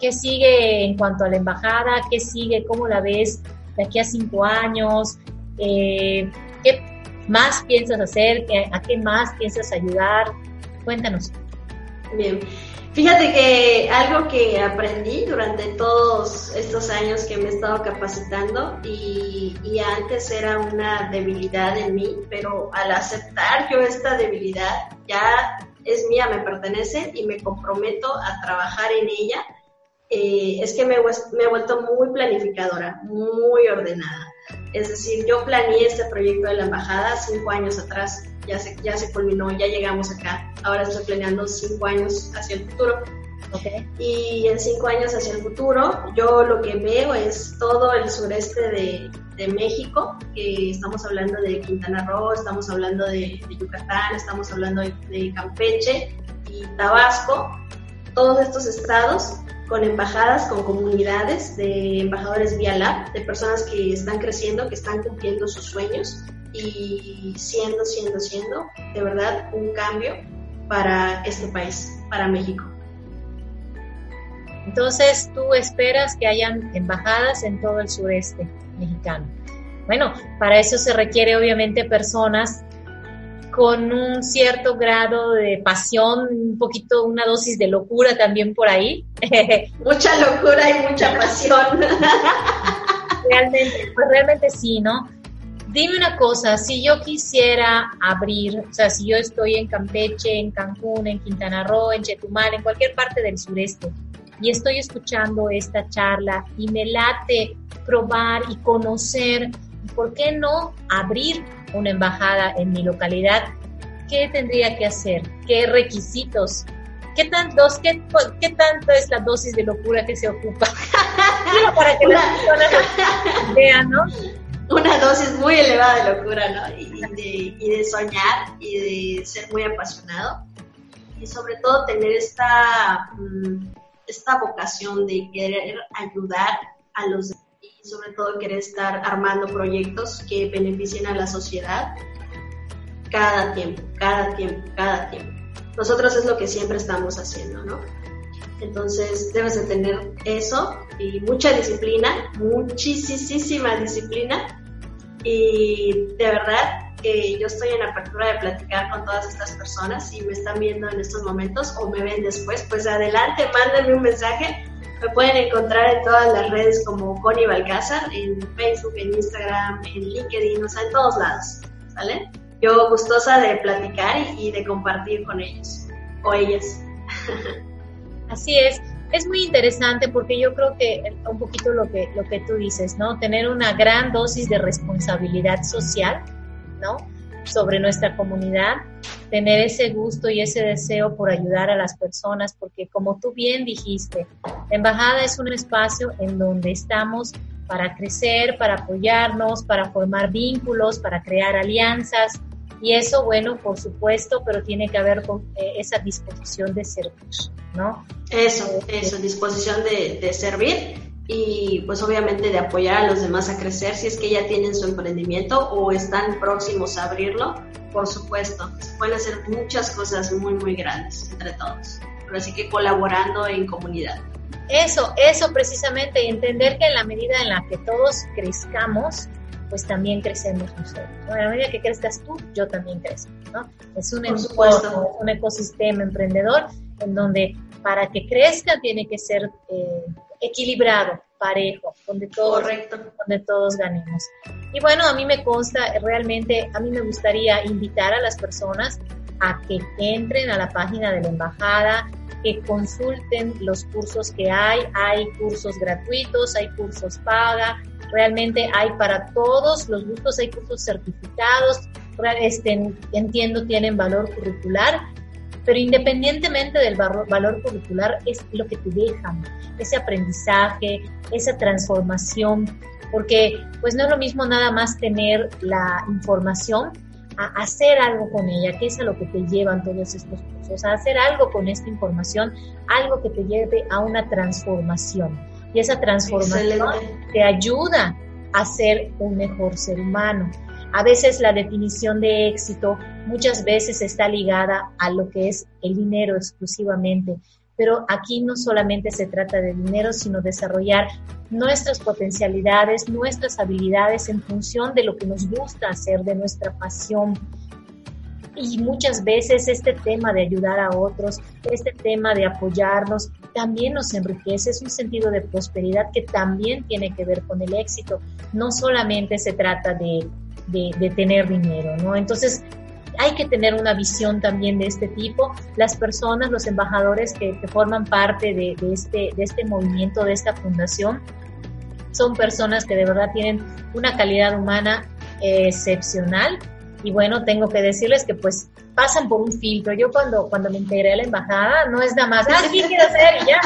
¿Qué sigue en cuanto a la embajada? ¿Qué sigue? ¿Cómo la ves de aquí a cinco años? Eh, ¿Qué más piensas hacer? ¿A qué más piensas ayudar? Cuéntanos. Fíjate que algo que aprendí durante todos estos años que me he estado capacitando y, antes era una debilidad en mí, pero al aceptar yo esta debilidad ya es mía, me pertenece y me comprometo a trabajar en ella, eh, es que me, me he vuelto muy planificadora, muy ordenada. Es decir, yo planeé este proyecto de la embajada cinco años atrás ya se, ya se culminó, ya llegamos acá. Ahora estoy planeando cinco años hacia el futuro. Okay. Y en cinco años hacia el futuro, yo lo que veo es todo el sureste de, de México, que estamos hablando de Quintana Roo, estamos hablando de, de Yucatán, estamos hablando de, de Campeche y Tabasco, todos estos estados con embajadas, con comunidades de embajadores vía lab, de personas que están creciendo, que están cumpliendo sus sueños y siendo, siendo, siendo de verdad un cambio para este país, para México. Entonces, tú esperas que hayan embajadas en todo el sureste mexicano. Bueno, para eso se requiere obviamente personas con un cierto grado de pasión, un poquito, una dosis de locura también por ahí. *laughs* mucha locura y mucha pasión. realmente, pues realmente sí, ¿no? Dime una cosa, si yo quisiera abrir, o sea, si yo estoy en Campeche, en Cancún, en Quintana Roo, en Chetumal, en cualquier parte del sureste, y estoy escuchando esta charla y me late probar y conocer, ¿por qué no abrir una embajada en mi localidad? ¿Qué tendría que hacer? ¿Qué requisitos? ¿Qué, tantos, qué, qué tanto es la dosis de locura que se ocupa? *laughs* para que las personas *laughs* vean, ¿no? Una dosis muy elevada de locura, ¿no? Y, de, y de soñar y de ser muy apasionado. Y sobre todo tener esta... Mm, esta vocación de querer ayudar a los y sobre todo querer estar armando proyectos que beneficien a la sociedad cada tiempo, cada tiempo, cada tiempo. Nosotros es lo que siempre estamos haciendo, ¿no? Entonces debes de tener eso y mucha disciplina, muchísima disciplina y de verdad que yo estoy en apertura de platicar con todas estas personas. Si me están viendo en estos momentos o me ven después, pues adelante, mándenme un mensaje. Me pueden encontrar en todas las redes como Connie Balcázar, en Facebook, en Instagram, en LinkedIn, o sea, en todos lados, ¿vale? Yo gustosa de platicar y, de compartir con ellos o ellas. *laughs* Así es es muy interesante porque yo creo que un poquito lo que, lo que tú dices, ¿no? Tener una gran dosis de responsabilidad social ¿no? Sobre nuestra comunidad, tener ese gusto y ese deseo por ayudar a las personas, porque como tú bien dijiste, la embajada es un espacio en donde estamos para crecer, para apoyarnos, para formar vínculos, para crear alianzas. Y eso, bueno, por supuesto, pero tiene que haber con eh, esa disposición de servir, ¿no? Eso, eso, disposición de, de servir y pues obviamente de apoyar a los demás a crecer si es que ya tienen su emprendimiento o están próximos a abrirlo, por supuesto. Se pueden hacer muchas cosas muy, muy grandes entre todos. Pero así que colaborando en comunidad. Eso, eso precisamente, entender que en la medida en la que todos crezcamos, pues también crecemos nosotros. En la medida que crezcas tú, yo también crezco. ¿no? Es un entorno, un ecosistema emprendedor en donde para que crezca tiene que ser eh, equilibrado, parejo, donde todos, donde todos ganemos. Y bueno, a mí me consta, realmente, a mí me gustaría invitar a las personas a que entren a la página de la embajada, que consulten los cursos que hay. Hay cursos gratuitos, hay cursos paga, realmente hay para todos los gustos, hay cursos certificados, este, entiendo tienen valor curricular pero independientemente del valor curricular es lo que te dejan, ese aprendizaje, esa transformación, porque pues no es lo mismo nada más tener la información a hacer algo con ella, que es a lo que te llevan todos estos cursos, a hacer algo con esta información, algo que te lleve a una transformación. Y esa transformación te ayuda a ser un mejor ser humano. A veces la definición de éxito muchas veces está ligada a lo que es el dinero exclusivamente, pero aquí no solamente se trata de dinero, sino desarrollar nuestras potencialidades, nuestras habilidades en función de lo que nos gusta hacer, de nuestra pasión. Y muchas veces este tema de ayudar a otros, este tema de apoyarnos, también nos enriquece, es un sentido de prosperidad que también tiene que ver con el éxito. No solamente se trata de de, tener dinero, ¿no? Entonces, hay que tener una visión también de este tipo. Las personas, los embajadores que, forman parte de, este, de este movimiento, de esta fundación, son personas que de verdad tienen una calidad humana excepcional. Y bueno, tengo que decirles que pues pasan por un filtro. Yo cuando, cuando me integré a la embajada, no es nada más, ah, sí, quiero hacer y ya.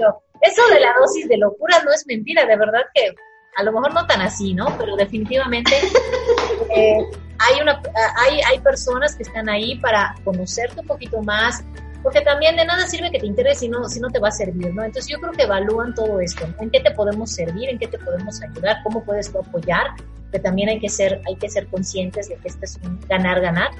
No, Eso de la dosis de locura no es mentira, de verdad que a lo mejor no tan así, ¿no? Pero definitivamente eh, hay, una, hay, hay personas que están ahí para conocerte un poquito más, porque también de nada sirve que te interese si no, si no te va a servir, ¿no? Entonces yo creo que evalúan todo esto, en qué te podemos servir, en qué te podemos ayudar, cómo puedes tú apoyar, que también hay que ser, hay que ser conscientes de que esto es un ganar-ganar,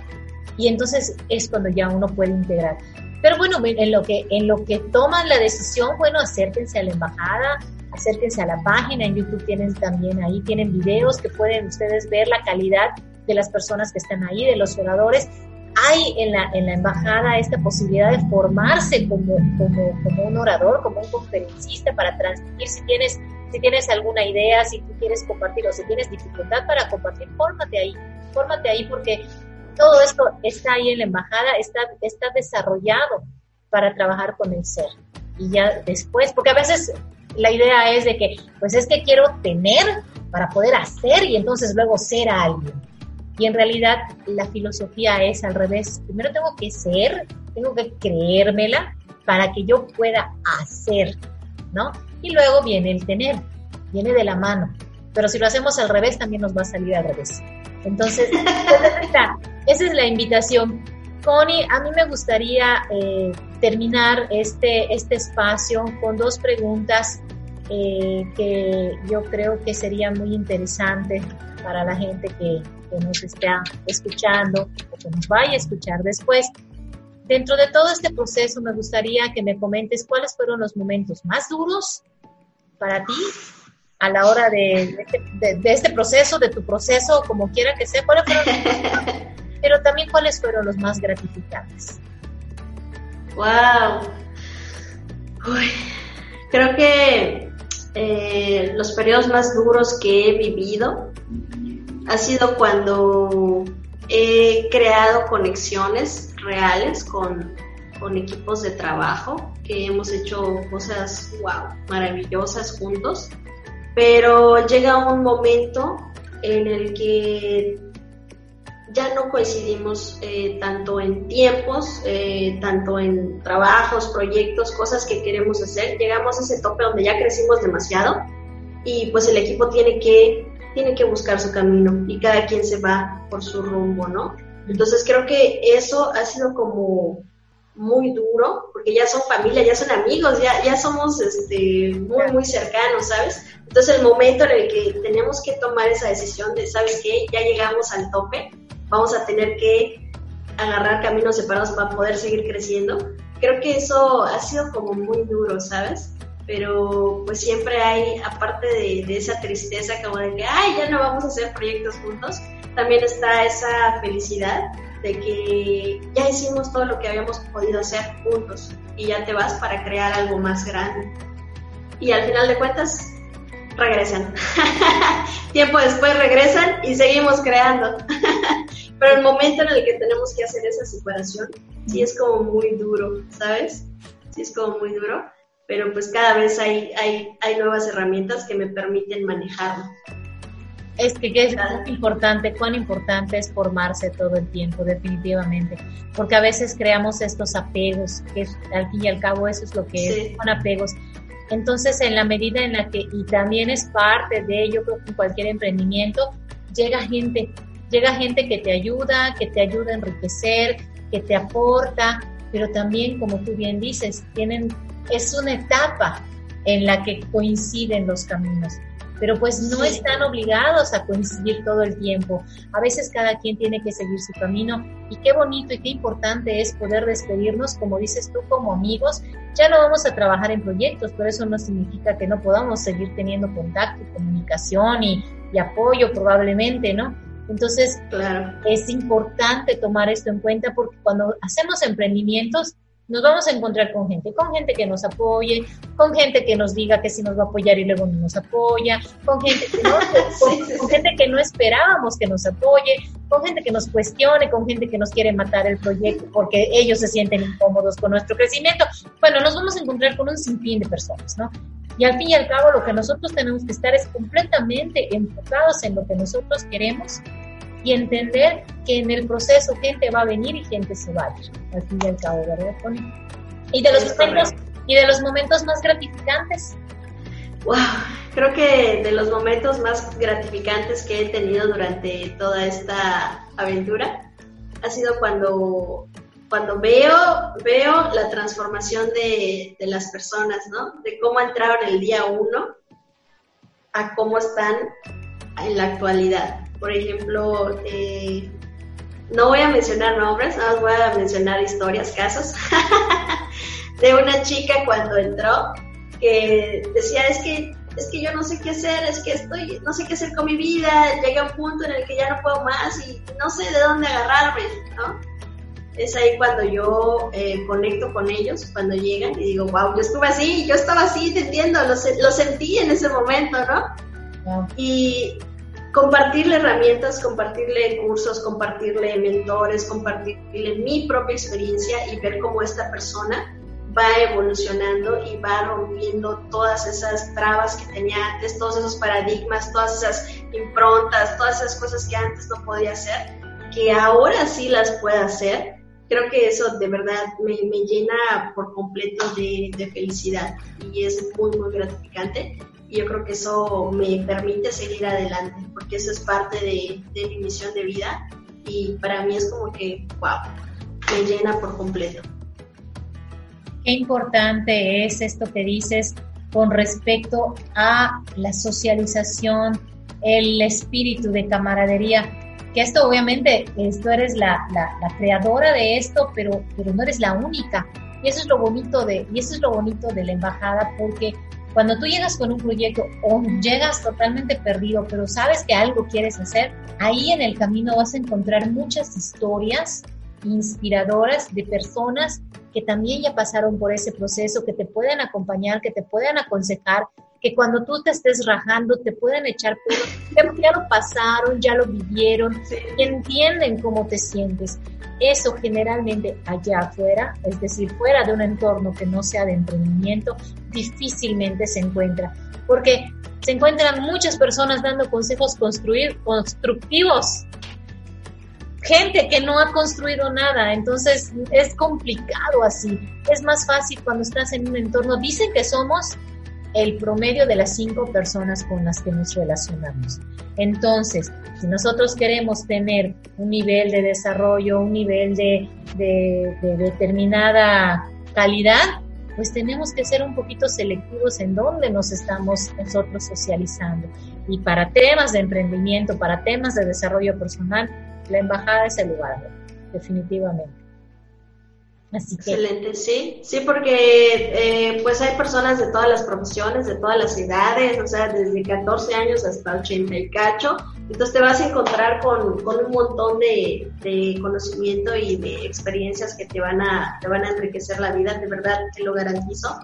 y entonces es cuando ya uno puede integrar. Pero bueno, en lo que, en lo que toman la decisión, bueno, acérquense a la embajada, acérquense a la página, en YouTube tienen también ahí, tienen videos que pueden ustedes ver la calidad de las personas que están ahí, de los oradores. Hay en la, en la embajada esta posibilidad de formarse como, como, como un orador, como un conferencista para transmitir si tienes si tienes alguna idea, si tú quieres compartir o si tienes dificultad para compartir, fórmate ahí, fórmate ahí porque todo esto está ahí en la embajada, está, está desarrollado para trabajar con el ser. Y ya después, porque a veces la idea es de que, pues es que quiero tener para poder hacer y entonces luego ser alguien. Y en realidad la filosofía es al revés. Primero tengo que ser, tengo que creérmela para que yo pueda hacer, ¿no? Y luego viene el tener, viene de la mano. Pero si lo hacemos al revés, también nos va a salir al revés. Entonces, *laughs* esa es la invitación. Connie, a mí me gustaría eh, terminar este, este espacio con dos preguntas eh, que yo creo que sería muy interesante para la gente que, que nos está escuchando o que nos vaya a escuchar después. Dentro de todo este proceso me gustaría que me comentes cuáles fueron los momentos más duros para ti a la hora de, este proceso, de tu proceso, como quiera que sea, cuáles fueron *laughs* pero también cuáles fueron los más gratificantes. Wow. creo que eh, los periodos más duros que he vivido ha sido cuando he creado conexiones reales con, con equipos de trabajo, que hemos hecho cosas wow, maravillosas juntos pero llega un momento en el que ya no coincidimos eh, tanto en tiempos, eh, tanto en trabajos, proyectos, cosas que queremos hacer. Llegamos a ese tope donde ya crecimos demasiado y pues el equipo tiene que, tiene que buscar su camino y cada quien se va por su rumbo, ¿no? Entonces creo que eso ha sido como muy duro, porque ya son familia, ya son amigos, ya, ya somos este, muy, muy cercanos, ¿sabes? Entonces el momento en el que tenemos que tomar esa decisión de, ¿sabes qué? Ya llegamos al tope, vamos a tener que agarrar caminos separados para poder seguir creciendo. Creo que eso ha sido como muy duro, ¿sabes? Pero pues siempre hay, aparte de, de esa tristeza como de que, ay, ya no vamos a hacer proyectos juntos, también está esa felicidad de que ya hicimos todo lo que habíamos podido hacer juntos y ya te vas para crear algo más grande. Y al final de cuentas, regresan. *laughs* Tiempo después regresan y seguimos creando. *laughs* Pero el momento en el que tenemos que hacer esa separación, sí es como muy duro, ¿sabes? Sí es como muy duro, pero pues cada vez hay, hay, hay nuevas herramientas que me permiten manejarlo. Es que, es muy importante, cuán importante es formarse todo el tiempo, definitivamente, porque a veces creamos estos apegos, que al fin y al cabo eso es lo que es, son apegos. Entonces, en la medida en la que, y también es parte de ello, creo que en cualquier emprendimiento, llega gente, llega gente que te ayuda, que te ayuda a enriquecer, que te aporta, pero también, como tú bien dices, tienen, es una etapa en la que coinciden los caminos pero pues no están obligados a coincidir todo el tiempo. A veces cada quien tiene que seguir su camino y qué bonito y qué importante es poder despedirnos, como dices tú, como amigos. Ya no vamos a trabajar en proyectos, pero eso no significa que no podamos seguir teniendo contacto, comunicación y, y apoyo probablemente, ¿no? Entonces, claro. es importante tomar esto en cuenta porque cuando hacemos emprendimientos, nos vamos a encontrar con gente, con gente que nos apoye, con gente que nos diga que sí nos va a apoyar y luego no nos apoya, con gente que no, con, *laughs* gente que no esperábamos que nos apoye, con gente que nos cuestione, con gente que nos quiere matar el proyecto porque ellos se sienten incómodos con nuestro crecimiento. Bueno, nos vamos a encontrar con un sinfín de personas, ¿no? Y al fin y al cabo lo que nosotros tenemos que estar es completamente enfocados en lo que nosotros queremos y entender que en el proceso gente va a venir y gente se va a ir, al fin y al cabo, ¿verdad, Y de los momentos, y de los momentos más gratificantes. Wow, creo que de los momentos más gratificantes que he tenido durante toda esta aventura ha sido cuando, cuando veo, veo la transformación de, de las personas, ¿no? De cómo entraron el día uno a cómo están en la actualidad por ejemplo, eh, no voy a mencionar nombres, nada más voy a mencionar historias, casos, *laughs* de una chica cuando entró que decía, es que es que yo no sé qué hacer, es que estoy, no sé qué hacer con mi vida, llegué a un punto en el que ya no puedo más y no sé de dónde agarrarme, ¿no? Es ahí cuando yo eh, conecto con ellos, cuando llegan y digo, wow, yo estuve así, yo estaba así, te entiendo, lo, lo sentí en ese momento, ¿no? Y compartirle herramientas, compartirle cursos, compartirle mentores, compartirle mi propia experiencia y ver cómo esta persona va evolucionando y va rompiendo todas esas trabas que tenía antes, todos esos paradigmas, todas esas improntas, todas esas cosas que antes no podía hacer, que ahora sí las puede hacer. Creo que eso de verdad me, llena por completo de, de, felicidad y es muy, muy gratificante. Yo creo que eso me permite seguir adelante, porque eso es parte de, de mi misión de vida y para mí es como que, wow, me llena por completo qué importante es esto que dices con respecto a la socialización, el espíritu de camaradería. Que esto obviamente, tú eres la, creadora de esto, pero, pero no eres la única. Y eso es lo bonito de, y eso es lo bonito de la embajada, porque cuando tú llegas con un proyecto o llegas totalmente perdido, pero sabes que algo quieres hacer, ahí en el camino vas a encontrar muchas historias inspiradoras de personas que también ya pasaron por ese proceso, que te pueden acompañar, que te pueden aconsejar, que cuando tú te estés rajando te pueden echar pero ya lo pasaron, ya lo vivieron y entienden cómo te sientes. Eso generalmente allá afuera, es decir, fuera de un entorno que no sea de emprendimiento, difícilmente se encuentra, porque se encuentran muchas personas dando consejos construir, constructivos, gente que no ha construido nada, entonces es complicado así. Es más fácil cuando estás en un entorno. Dicen que somos el promedio de las cinco personas con las que nos relacionamos. Entonces, si nosotros queremos tener un nivel de desarrollo, un nivel de, de, de determinada calidad, pues tenemos que ser un poquito selectivos en dónde nos estamos nosotros socializando. Y para temas de emprendimiento, para temas de desarrollo personal, la embajada es el lugar, definitivamente. Excelente, sí, sí, porque eh, pues hay personas de todas las profesiones, de todas las edades, o sea, desde 14 años hasta 80 y cacho, entonces te vas a encontrar con, con un montón de, de, conocimiento y de experiencias que te van, a, te van a enriquecer la vida, de verdad te lo garantizo.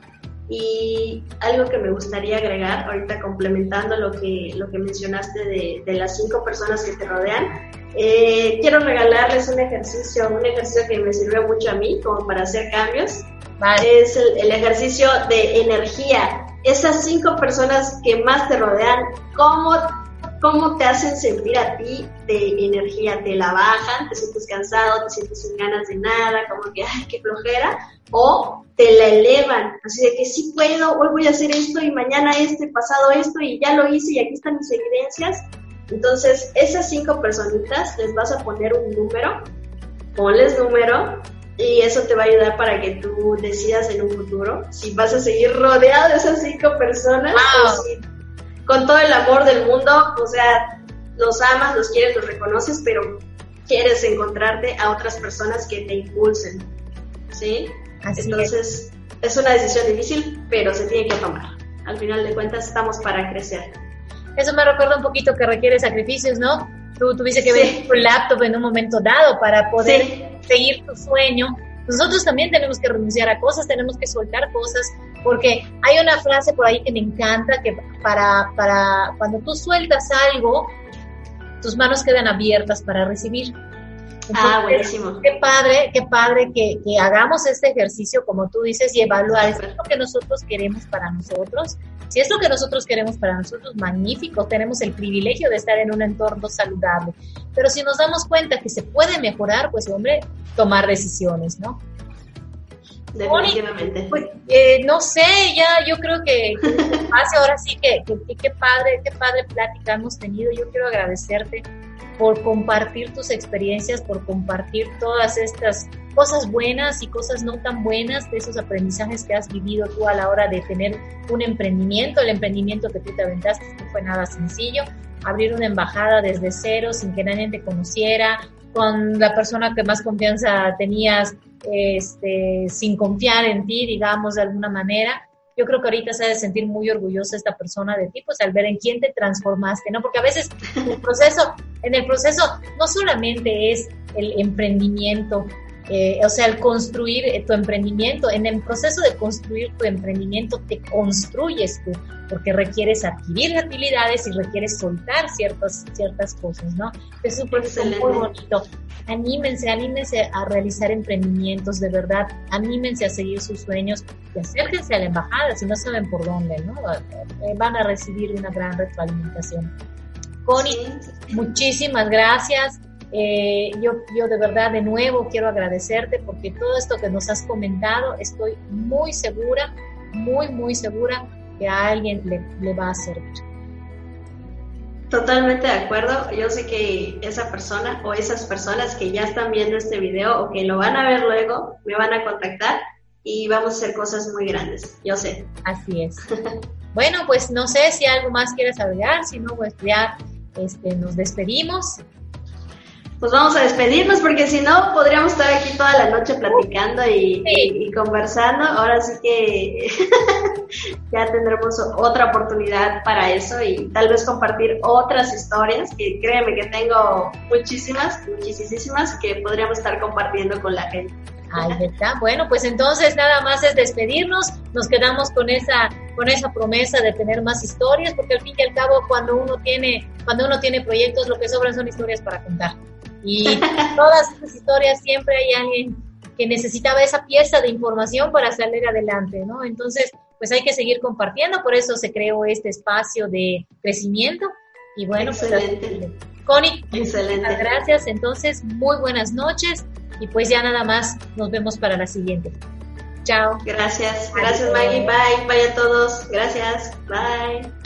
Y algo que me gustaría agregar, ahorita complementando lo que, lo que mencionaste de, de las cinco personas que te rodean, eh, quiero regalarles un ejercicio, un ejercicio que me sirvió mucho a mí como para hacer cambios. Es el, ejercicio de energía. Esas cinco personas que más te rodean, ¿cómo, ¿cómo te hacen sentir a ti de energía? ¿Te la bajan? ¿Te sientes cansado? ¿Te sientes sin ganas de nada? Como que, ay, qué flojera. O te la elevan, así de que sí puedo, hoy voy a hacer esto y mañana este, pasado esto y ya lo hice y aquí están mis evidencias entonces, esas cinco personitas les vas a poner un número, ponles número y eso te va a ayudar para que tú decidas en un futuro si vas a seguir rodeado de esas cinco personas o si con todo el amor del mundo, o sea, los amas, los quieres, los reconoces, pero quieres encontrarte a otras personas que te impulsen, ¿sí? Entonces, es. es una decisión difícil, pero se tiene que tomar. Al final de cuentas, estamos para crecer. Eso me recuerda un poquito que requiere sacrificios, ¿no? Tú tuviste que ver tu laptop en un momento dado para poder seguir tu sueño. Nosotros también tenemos que renunciar a cosas, tenemos que soltar cosas, porque hay una frase por ahí que me encanta, que para, para cuando tú sueltas algo, tus manos quedan abiertas para recibir ah, buenísimo. Qué padre, qué padre que, que, hagamos este ejercicio, como tú dices, y evaluar, ¿es lo que nosotros queremos para nosotros? Si es lo que nosotros queremos para nosotros, magnífico, tenemos el privilegio de estar en un entorno saludable. Pero si nos damos cuenta que se puede mejorar, pues hombre, tomar decisiones, ¿no? Definitivamente. Pues, eh, no sé, ya yo creo que, hace ahora sí que, que, que, padre, qué padre plática hemos tenido. Yo quiero agradecerte por compartir tus experiencias, por compartir todas estas cosas buenas y cosas no tan buenas de esos aprendizajes que has vivido tú a la hora de tener un emprendimiento. El emprendimiento que tú te aventaste no fue nada sencillo. Abrir una embajada desde cero sin que nadie te conociera, con la persona que más confianza tenías, este, sin confiar en ti, digamos, de alguna manera. yo creo que ahorita se ha de sentir muy orgullosa esta persona de ti, pues al ver en quién te transformaste, ¿no? Porque a veces en el proceso, en el proceso no solamente es el emprendimiento, eh, o sea, el construir eh, tu emprendimiento, en el proceso de construir tu emprendimiento te construyes tú, porque requieres adquirir habilidades y requieres soltar ciertas, ciertas cosas, ¿no? Es un proceso muy bonito. Anímense, anímense a realizar emprendimientos, de verdad, anímense a seguir sus sueños y acérquense a la embajada si no saben por dónde, ¿no? Eh, van a recibir una gran retroalimentación. Connie, muchísimas gracias eh, yo, yo de verdad de nuevo quiero agradecerte porque todo esto que nos has comentado estoy muy segura, muy, muy segura que a alguien le, le va a servir. Totalmente de acuerdo. Yo sé que esa persona o esas personas que ya están viendo este video o que lo van a ver luego, me van a contactar y vamos a hacer cosas muy grandes. Yo sé. Así es. *laughs* bueno, pues no sé si algo más quieres agregar, si no, pues ya este, nos despedimos pues vamos a despedirnos porque si no podríamos estar aquí toda la noche platicando y, conversando. Ahora sí que *laughs* ya tendremos otra oportunidad para eso y tal vez compartir otras historias que créeme que tengo muchísimas, muchísimas que podríamos estar compartiendo con la gente. Ahí está. Bueno, pues entonces nada más es despedirnos. Nos quedamos con esa con esa promesa de tener más historias, porque al fin y al cabo cuando uno tiene cuando uno tiene proyectos lo que sobran son historias para contar. Y todas esas historias siempre hay alguien que necesitaba esa pieza de información para salir adelante, ¿no? Entonces, pues hay que seguir compartiendo, por eso se creó este espacio de crecimiento. Y bueno, pues, Excelente. Connie, Excelente. gracias. Entonces, muy buenas noches y pues ya nada más nos vemos para la siguiente. Chao. Gracias. Gracias, Maggie. Bye. Bye a todos. Gracias. Bye.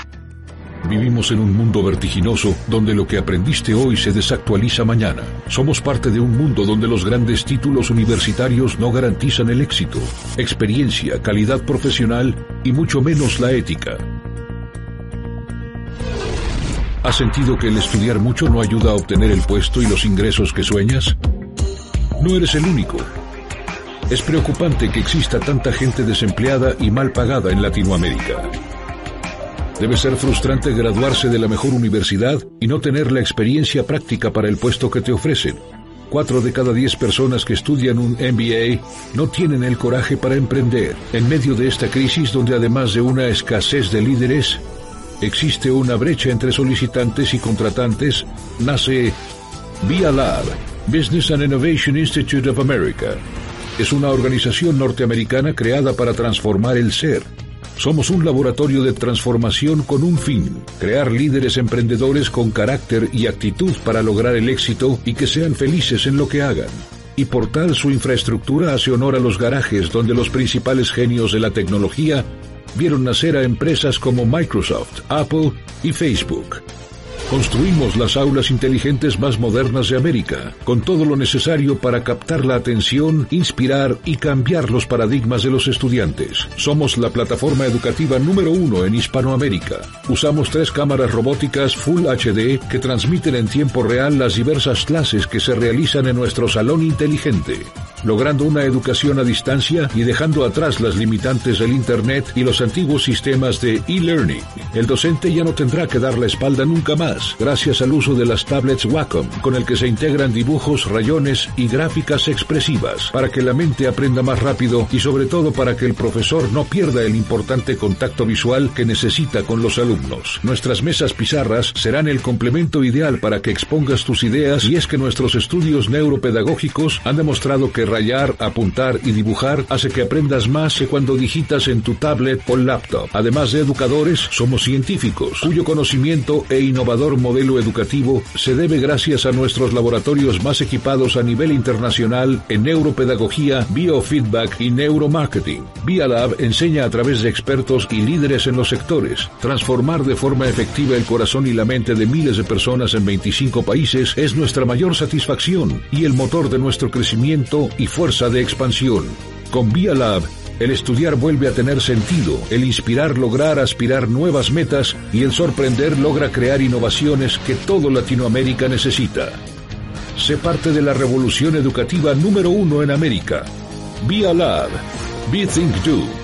Vivimos en un mundo vertiginoso donde lo que aprendiste hoy se desactualiza mañana. Somos parte de un mundo donde los grandes títulos universitarios no garantizan el éxito, experiencia, calidad profesional y mucho menos la ética. ¿Has sentido que el estudiar mucho no ayuda a obtener el puesto y los ingresos que sueñas? No eres el único. Es preocupante que exista tanta gente desempleada y mal pagada en Latinoamérica. Debe ser frustrante graduarse de la mejor universidad y no tener la experiencia práctica para el puesto que te ofrecen. Cuatro de cada diez personas que estudian un MBA no tienen el coraje para emprender. En medio de esta crisis donde además de una escasez de líderes, existe una brecha entre solicitantes y contratantes, nace Via Lab, Business and Innovation Institute of America. Es una organización norteamericana creada para transformar el ser somos un laboratorio de transformación con un fin, crear líderes emprendedores con carácter y actitud para lograr el éxito y que sean felices en lo que hagan. Y por tal su infraestructura hace honor a los garajes donde los principales genios de la tecnología vieron nacer a empresas como Microsoft, Apple y Facebook. Construimos las aulas inteligentes más modernas de América, con todo lo necesario para captar la atención, inspirar y cambiar los paradigmas de los estudiantes. Somos la plataforma educativa número uno en Hispanoamérica. Usamos tres cámaras robóticas Full HD que transmiten en tiempo real las diversas clases que se realizan en nuestro salón inteligente logrando una educación a distancia y dejando atrás las limitantes del Internet y los antiguos sistemas de e-learning. El docente ya no tendrá que dar la espalda nunca más, gracias al uso de las tablets Wacom, con el que se integran dibujos, rayones y gráficas expresivas, para que la mente aprenda más rápido y sobre todo para que el profesor no pierda el importante contacto visual que necesita con los alumnos. Nuestras mesas pizarras serán el complemento ideal para que expongas tus ideas y es que nuestros estudios neuropedagógicos han demostrado que rayar, apuntar y dibujar hace que aprendas más que cuando digitas en tu tablet o laptop. Además de educadores, somos científicos, cuyo conocimiento e innovador modelo educativo se debe gracias a nuestros laboratorios más equipados a nivel internacional en neuropedagogía, biofeedback y neuromarketing. ViaLab enseña a través de expertos y líderes en los sectores. Transformar de forma efectiva el corazón y la mente de miles de personas en 25 países es nuestra mayor satisfacción y el motor de nuestro crecimiento y fuerza de expansión. Con Via Lab, el estudiar vuelve a tener sentido, el inspirar lograr aspirar nuevas metas y el sorprender logra crear innovaciones que todo Latinoamérica necesita. Sé parte de la revolución educativa número uno en América. Via Lab. Be Think Do.